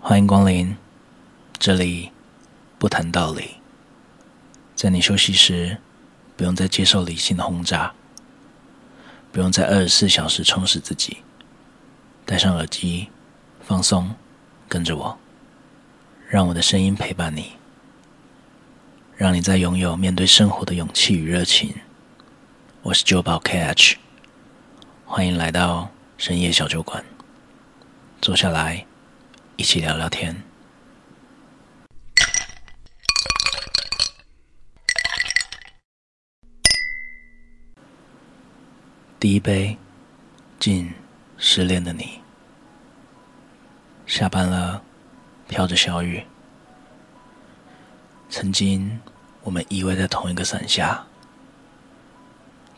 欢迎光临，这里不谈道理。在你休息时，不用再接受理性的轰炸，不用再二十四小时充实自己。戴上耳机，放松，跟着我，让我的声音陪伴你，让你在拥有面对生活的勇气与热情。我是酒保 KH，欢迎来到深夜小酒馆，坐下来。一起聊聊天。第一杯，敬失恋的你。下班了，飘着小雨。曾经，我们依偎在同一个伞下，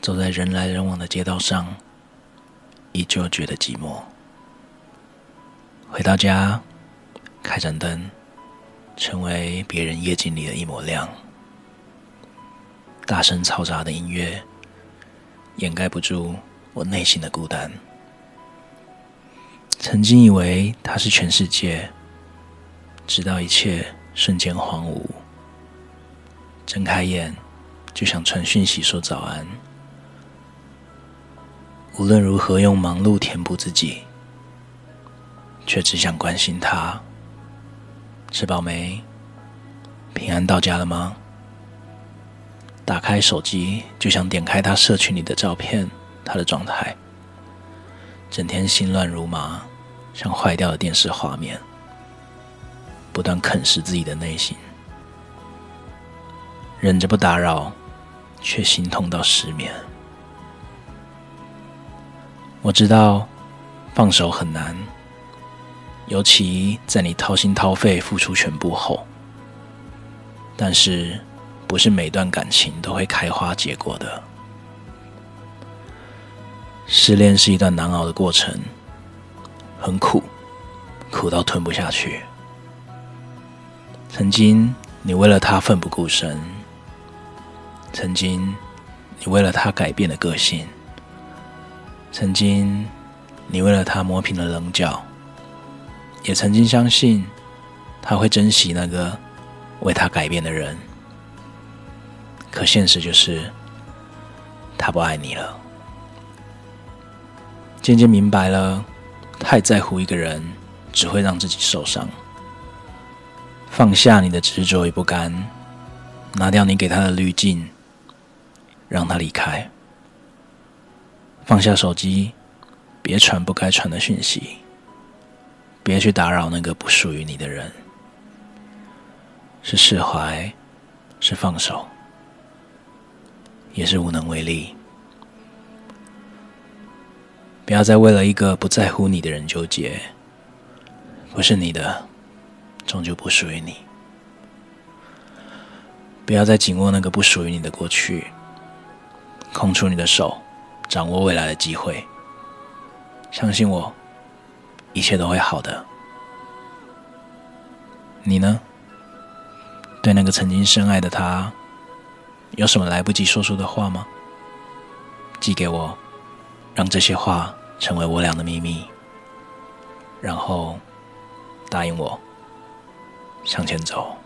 走在人来人往的街道上，依旧觉得寂寞。回到家。开盏灯，成为别人夜景里的一抹亮。大声嘈杂的音乐，掩盖不住我内心的孤单。曾经以为他是全世界，直到一切瞬间荒芜。睁开眼，就想传讯息说早安。无论如何用忙碌填补自己，却只想关心他。吃饱没？平安到家了吗？打开手机就想点开他社群里的照片，他的状态。整天心乱如麻，像坏掉的电视画面，不断啃食自己的内心，忍着不打扰，却心痛到失眠。我知道放手很难。尤其在你掏心掏肺付出全部后，但是不是每段感情都会开花结果的。失恋是一段难熬的过程，很苦，苦到吞不下去。曾经你为了他奋不顾身，曾经你为了他改变了个性，曾经你为了他磨平了棱角。也曾经相信他会珍惜那个为他改变的人，可现实就是他不爱你了。渐渐明白了，太在乎一个人只会让自己受伤。放下你的执着与不甘，拿掉你给他的滤镜，让他离开。放下手机，别传不该传的讯息。别去打扰那个不属于你的人，是释怀，是放手，也是无能为力。不要再为了一个不在乎你的人纠结，不是你的，终究不属于你。不要再紧握那个不属于你的过去，空出你的手，掌握未来的机会。相信我。一切都会好的。你呢？对那个曾经深爱的他，有什么来不及说出的话吗？寄给我，让这些话成为我俩的秘密。然后答应我，向前走。